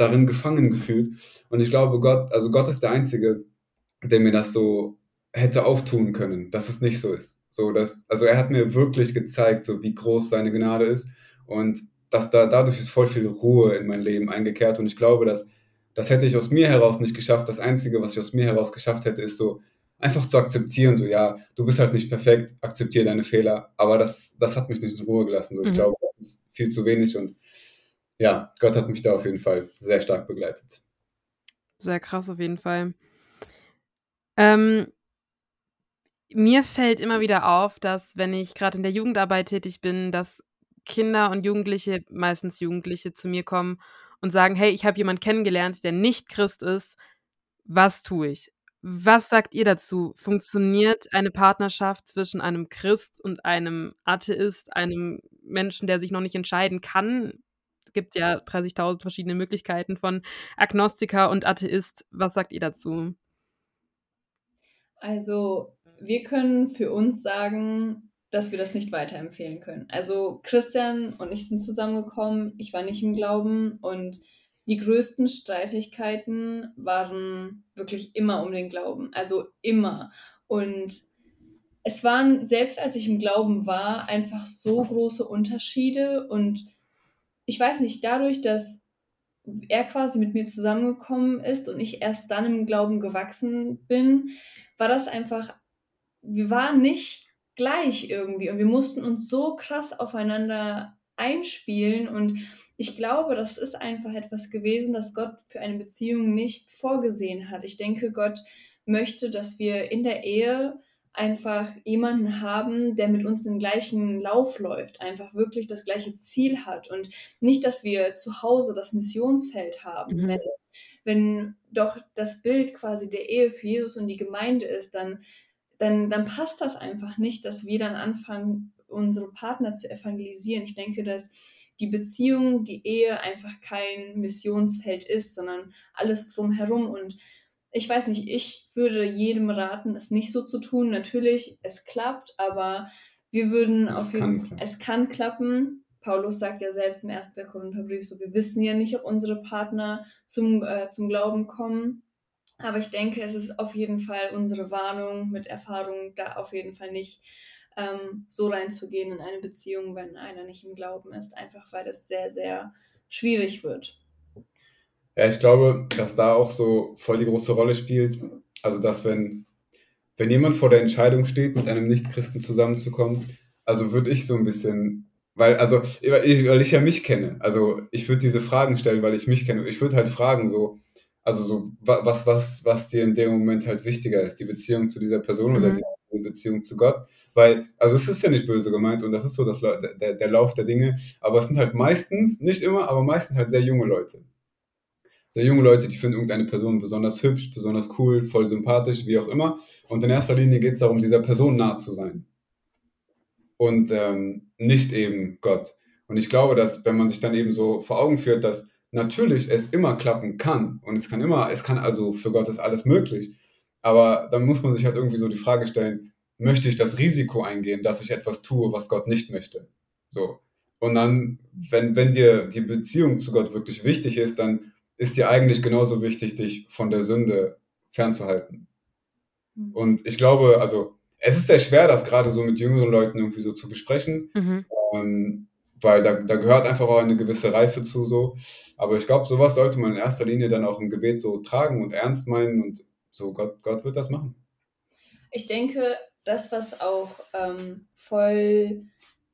Speaker 3: darin gefangen gefühlt. Und ich glaube, Gott, also Gott ist der Einzige, der mir das so hätte auftun können, dass es nicht so ist. So, dass, also er hat mir wirklich gezeigt, so wie groß seine Gnade ist und dass da dadurch ist voll viel Ruhe in mein Leben eingekehrt und ich glaube, dass das hätte ich aus mir heraus nicht geschafft. Das Einzige, was ich aus mir heraus geschafft hätte, ist so einfach zu akzeptieren, so ja, du bist halt nicht perfekt, akzeptiere deine Fehler, aber das, das hat mich nicht in Ruhe gelassen. So. Ich mhm. glaube, das ist viel zu wenig und ja, Gott hat mich da auf jeden Fall sehr stark begleitet.
Speaker 2: Sehr krass auf jeden Fall. Ähm, mir fällt immer wieder auf, dass wenn ich gerade in der Jugendarbeit tätig bin, dass Kinder und Jugendliche, meistens Jugendliche, zu mir kommen und sagen, hey, ich habe jemanden kennengelernt, der nicht Christ ist. Was tue ich? Was sagt ihr dazu? Funktioniert eine Partnerschaft zwischen einem Christ und einem Atheist, einem Menschen, der sich noch nicht entscheiden kann? Es gibt ja 30.000 verschiedene Möglichkeiten von Agnostiker und Atheist. Was sagt ihr dazu?
Speaker 1: Also, wir können für uns sagen, dass wir das nicht weiterempfehlen können. Also, Christian und ich sind zusammengekommen. Ich war nicht im Glauben und die größten Streitigkeiten waren wirklich immer um den Glauben. Also immer. Und es waren, selbst als ich im Glauben war, einfach so große Unterschiede. Und ich weiß nicht, dadurch, dass er quasi mit mir zusammengekommen ist und ich erst dann im Glauben gewachsen bin, war das einfach, wir waren nicht gleich irgendwie und wir mussten uns so krass aufeinander einspielen und ich glaube, das ist einfach etwas gewesen, das Gott für eine Beziehung nicht vorgesehen hat. Ich denke, Gott möchte, dass wir in der Ehe einfach jemanden haben, der mit uns den gleichen Lauf läuft, einfach wirklich das gleiche Ziel hat und nicht, dass wir zu Hause das Missionsfeld haben. Mhm. Wenn, wenn doch das Bild quasi der Ehe für Jesus und die Gemeinde ist, dann, dann, dann passt das einfach nicht, dass wir dann anfangen, unsere Partner zu evangelisieren. Ich denke, dass die Beziehung, die Ehe einfach kein Missionsfeld ist, sondern alles drumherum. Und ich weiß nicht, ich würde jedem raten, es nicht so zu tun. Natürlich, es klappt, aber wir würden es auf jeden Fall, es kann klappen. Paulus sagt ja selbst im 1. Korintherbrief so, wir wissen ja nicht, ob unsere Partner zum, äh, zum Glauben kommen. Aber ich denke, es ist auf jeden Fall unsere Warnung mit Erfahrung, da auf jeden Fall nicht ähm, so reinzugehen in eine Beziehung, wenn einer nicht im Glauben ist, einfach weil es sehr, sehr schwierig wird.
Speaker 3: Ja, ich glaube, dass da auch so voll die große Rolle spielt. Also, dass wenn, wenn jemand vor der Entscheidung steht, mit einem Nichtchristen zusammenzukommen, also würde ich so ein bisschen, weil, also, weil ich ja mich kenne, also ich würde diese Fragen stellen, weil ich mich kenne. Ich würde halt fragen, so, also so, was, was, was dir in dem Moment halt wichtiger ist, die Beziehung zu dieser Person mhm. oder die Beziehung zu Gott. Weil, also es ist ja nicht böse gemeint und das ist so das, der, der Lauf der Dinge, aber es sind halt meistens, nicht immer, aber meistens halt sehr junge Leute. Sehr junge Leute, die finden irgendeine Person besonders hübsch, besonders cool, voll sympathisch, wie auch immer. Und in erster Linie geht es darum, dieser Person nah zu sein. Und ähm, nicht eben Gott. Und ich glaube, dass wenn man sich dann eben so vor Augen führt, dass natürlich es immer klappen kann und es kann immer, es kann also für Gott ist alles möglich, aber dann muss man sich halt irgendwie so die Frage stellen, möchte ich das Risiko eingehen, dass ich etwas tue, was Gott nicht möchte? So. Und dann, wenn, wenn dir die Beziehung zu Gott wirklich wichtig ist, dann ist dir eigentlich genauso wichtig, dich von der Sünde fernzuhalten. Mhm. Und ich glaube, also es ist sehr schwer, das gerade so mit jüngeren Leuten irgendwie so zu besprechen, mhm. ähm, weil da, da gehört einfach auch eine gewisse Reife zu so. Aber ich glaube, sowas sollte man in erster Linie dann auch im Gebet so tragen und ernst meinen und so, Gott, Gott wird das machen.
Speaker 1: Ich denke, das, was auch ähm, voll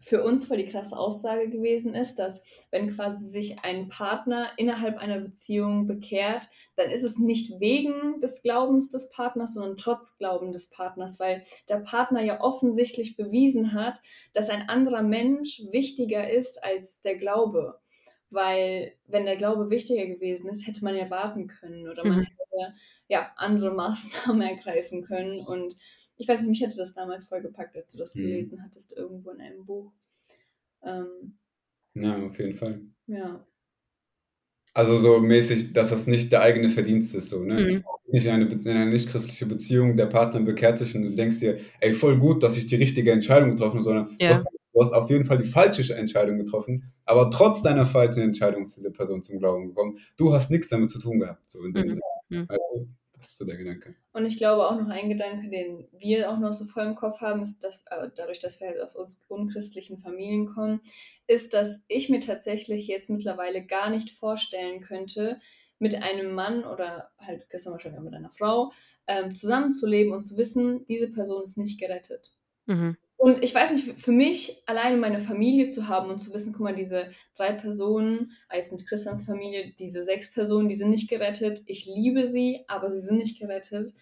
Speaker 1: für uns voll die krasse Aussage gewesen ist, dass wenn quasi sich ein Partner innerhalb einer Beziehung bekehrt, dann ist es nicht wegen des Glaubens des Partners, sondern trotz Glauben des Partners, weil der Partner ja offensichtlich bewiesen hat, dass ein anderer Mensch wichtiger ist als der Glaube. Weil wenn der Glaube wichtiger gewesen ist, hätte man ja warten können oder man mhm. hätte ja andere Maßnahmen ergreifen können. Und ich weiß nicht, mich hätte das damals voll gepackt, als du das mhm. gelesen hattest, irgendwo in einem Buch. Ähm,
Speaker 3: ja, auf jeden Fall.
Speaker 1: Ja.
Speaker 3: Also so mäßig, dass das nicht der eigene Verdienst ist, so, ne? Mhm. Nicht in eine, in eine nicht-christliche Beziehung, der Partner bekehrt sich und du denkst dir, ey, voll gut, dass ich die richtige Entscheidung getroffen habe, sondern ja. du, hast, du, hast, auf jeden Fall die falsche Entscheidung getroffen, aber trotz deiner falschen Entscheidung ist diese Person zum Glauben gekommen. Du hast nichts damit zu tun gehabt, so in dem mhm. Sinne. Mhm. Weißt du? Das ist so der Gedanke.
Speaker 1: Und ich glaube auch noch ein Gedanke, den wir auch noch so voll im Kopf haben, ist, dass äh, dadurch, dass wir halt aus uns unchristlichen Familien kommen, ist, dass ich mir tatsächlich jetzt mittlerweile gar nicht vorstellen könnte, mit einem Mann oder halt gestern wahrscheinlich auch mit einer Frau, ähm, zusammenzuleben und zu wissen, diese Person ist nicht gerettet. Mhm. Und ich weiß nicht, für mich alleine meine Familie zu haben und zu wissen, guck mal, diese drei Personen, als mit Christians Familie, diese sechs Personen, die sind nicht gerettet. Ich liebe sie, aber sie sind nicht gerettet.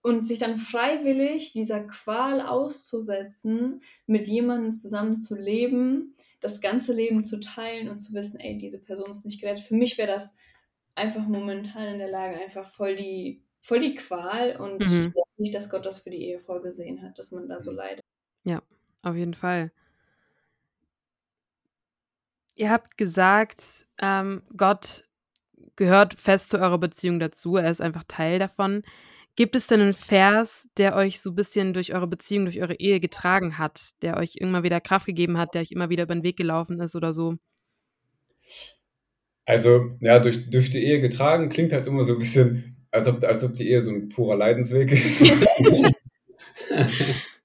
Speaker 1: Und sich dann freiwillig dieser Qual auszusetzen, mit jemandem zusammen zu leben, das ganze Leben zu teilen und zu wissen, ey, diese Person ist nicht gerettet. Für mich wäre das einfach momentan in der Lage, einfach voll die, voll die Qual. Und mhm. ich glaube nicht, dass Gott das für die Ehe vorgesehen hat, dass man da so leidet.
Speaker 2: Ja, auf jeden Fall. Ihr habt gesagt, ähm, Gott gehört fest zu eurer Beziehung dazu. Er ist einfach Teil davon. Gibt es denn einen Vers, der euch so ein bisschen durch eure Beziehung, durch eure Ehe getragen hat, der euch immer wieder Kraft gegeben hat, der euch immer wieder über den Weg gelaufen ist oder so?
Speaker 3: Also, ja, durch, durch die Ehe getragen klingt halt immer so ein bisschen, als ob, als ob die Ehe so ein purer Leidensweg ist. <laughs> <laughs>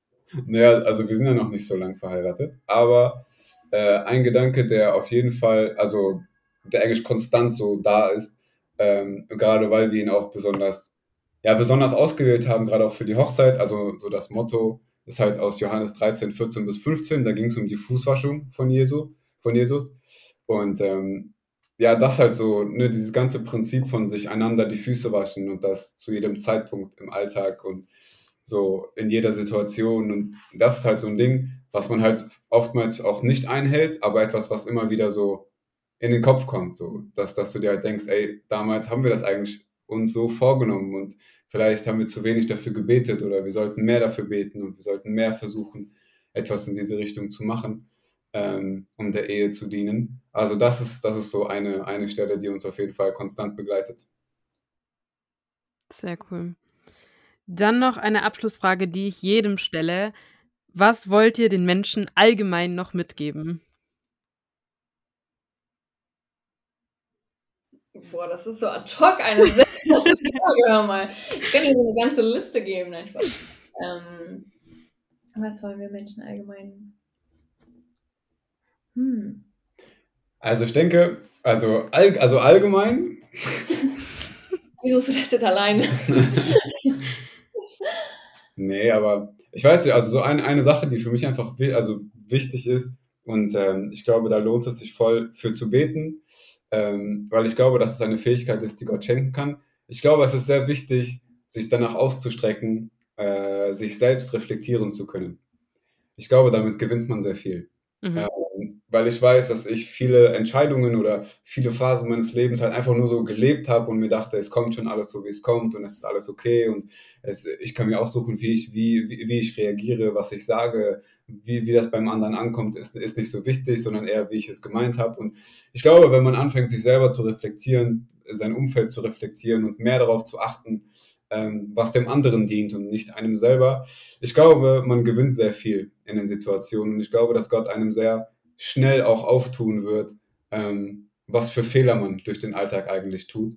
Speaker 3: Naja, also wir sind ja noch nicht so lang verheiratet, aber äh, ein Gedanke, der auf jeden Fall, also der eigentlich konstant so da ist, ähm, gerade weil wir ihn auch besonders, ja, besonders ausgewählt haben, gerade auch für die Hochzeit. Also so das Motto ist halt aus Johannes 13, 14 bis 15, da ging es um die Fußwaschung von Jesu, von Jesus. Und ähm, ja, das halt so, ne, dieses ganze Prinzip von sich einander die Füße waschen und das zu jedem Zeitpunkt im Alltag und so in jeder Situation. Und das ist halt so ein Ding, was man halt oftmals auch nicht einhält, aber etwas, was immer wieder so in den Kopf kommt. So, dass, dass du dir halt denkst, ey, damals haben wir das eigentlich uns so vorgenommen und vielleicht haben wir zu wenig dafür gebetet oder wir sollten mehr dafür beten und wir sollten mehr versuchen, etwas in diese Richtung zu machen, ähm, um der Ehe zu dienen. Also das ist, das ist so eine, eine Stelle, die uns auf jeden Fall konstant begleitet.
Speaker 2: Sehr cool. Dann noch eine Abschlussfrage, die ich jedem stelle. Was wollt ihr den Menschen allgemein noch mitgeben?
Speaker 1: Boah, das ist so ad hoc eine sehr große Frage, hör mal. Ich kann dir so eine ganze Liste geben, Nein, Ähm, was wollen wir Menschen allgemein?
Speaker 3: Hm. Also ich denke, also, all, also allgemein. <laughs>
Speaker 1: Jesus rettet alleine. <laughs>
Speaker 3: Nee, aber ich weiß nicht, also so eine, eine Sache, die für mich einfach also wichtig ist und ähm, ich glaube, da lohnt es sich voll für zu beten, ähm, weil ich glaube, dass es eine Fähigkeit ist, die Gott schenken kann. Ich glaube, es ist sehr wichtig, sich danach auszustrecken, äh, sich selbst reflektieren zu können. Ich glaube, damit gewinnt man sehr viel. Mhm. Ähm, weil ich weiß, dass ich viele Entscheidungen oder viele Phasen meines Lebens halt einfach nur so gelebt habe und mir dachte, es kommt schon alles so, wie es kommt und es ist alles okay und es, ich kann mir aussuchen, wie ich, wie, wie, wie ich reagiere, was ich sage, wie, wie das beim anderen ankommt, ist, ist nicht so wichtig, sondern eher, wie ich es gemeint habe. Und ich glaube, wenn man anfängt, sich selber zu reflektieren, sein Umfeld zu reflektieren und mehr darauf zu achten, ähm, was dem anderen dient und nicht einem selber, ich glaube, man gewinnt sehr viel in den Situationen. Und ich glaube, dass Gott einem sehr schnell auch auftun wird, ähm, was für Fehler man durch den Alltag eigentlich tut.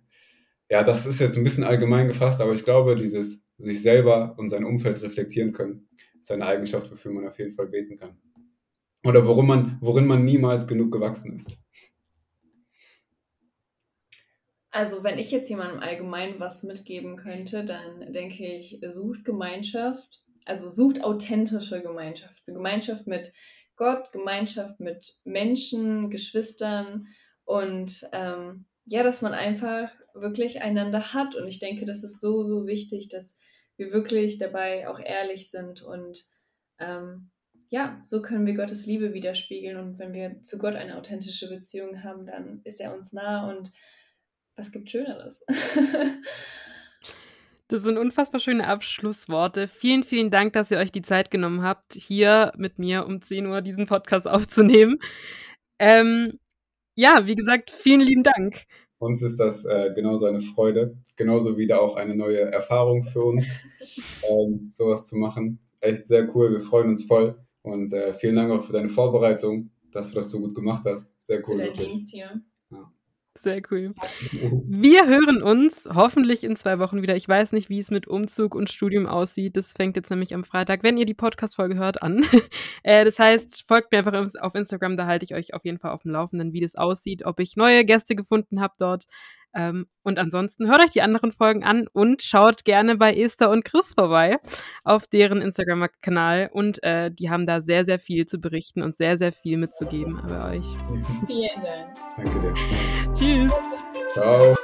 Speaker 3: Ja, das ist jetzt ein bisschen allgemein gefasst, aber ich glaube, dieses sich selber und sein Umfeld reflektieren können. Ist eine Eigenschaft, wofür man auf jeden Fall beten kann. Oder worin man, worin man niemals genug gewachsen ist.
Speaker 1: Also, wenn ich jetzt jemandem allgemein was mitgeben könnte, dann denke ich, sucht Gemeinschaft, also sucht authentische Gemeinschaft. Gemeinschaft mit Gott, Gemeinschaft mit Menschen, Geschwistern und ähm, ja, dass man einfach wirklich einander hat. Und ich denke, das ist so, so wichtig, dass wir wirklich dabei auch ehrlich sind und ähm, ja, so können wir Gottes Liebe widerspiegeln und wenn wir zu Gott eine authentische Beziehung haben, dann ist er uns nah und was gibt Schöneres?
Speaker 2: Das sind unfassbar schöne Abschlussworte. Vielen, vielen Dank, dass ihr euch die Zeit genommen habt, hier mit mir um 10 Uhr diesen Podcast <laughs> aufzunehmen. Ähm, ja, wie gesagt, vielen lieben Dank.
Speaker 3: Uns ist das äh, genauso eine Freude, genauso wieder auch eine neue Erfahrung für uns, <laughs> ähm, sowas zu machen. Echt sehr cool, wir freuen uns voll und äh, vielen Dank auch für deine Vorbereitung, dass du das so gut gemacht hast. Sehr cool. Für
Speaker 1: wirklich. Dienst hier.
Speaker 2: Sehr cool. <laughs> Wir hören uns hoffentlich in zwei Wochen wieder. Ich weiß nicht, wie es mit Umzug und Studium aussieht. Das fängt jetzt nämlich am Freitag, wenn ihr die Podcast-Folge hört, an. <laughs> äh, das heißt, folgt mir einfach auf Instagram, da halte ich euch auf jeden Fall auf dem Laufenden, wie das aussieht, ob ich neue Gäste gefunden habe dort. Ähm, und ansonsten hört euch die anderen Folgen an und schaut gerne bei Esther und Chris vorbei auf deren Instagram-Kanal. Und äh, die haben da sehr, sehr viel zu berichten und sehr, sehr viel mitzugeben bei euch.
Speaker 1: Vielen Dank.
Speaker 3: Danke dir.
Speaker 2: Tschüss.
Speaker 3: Ciao.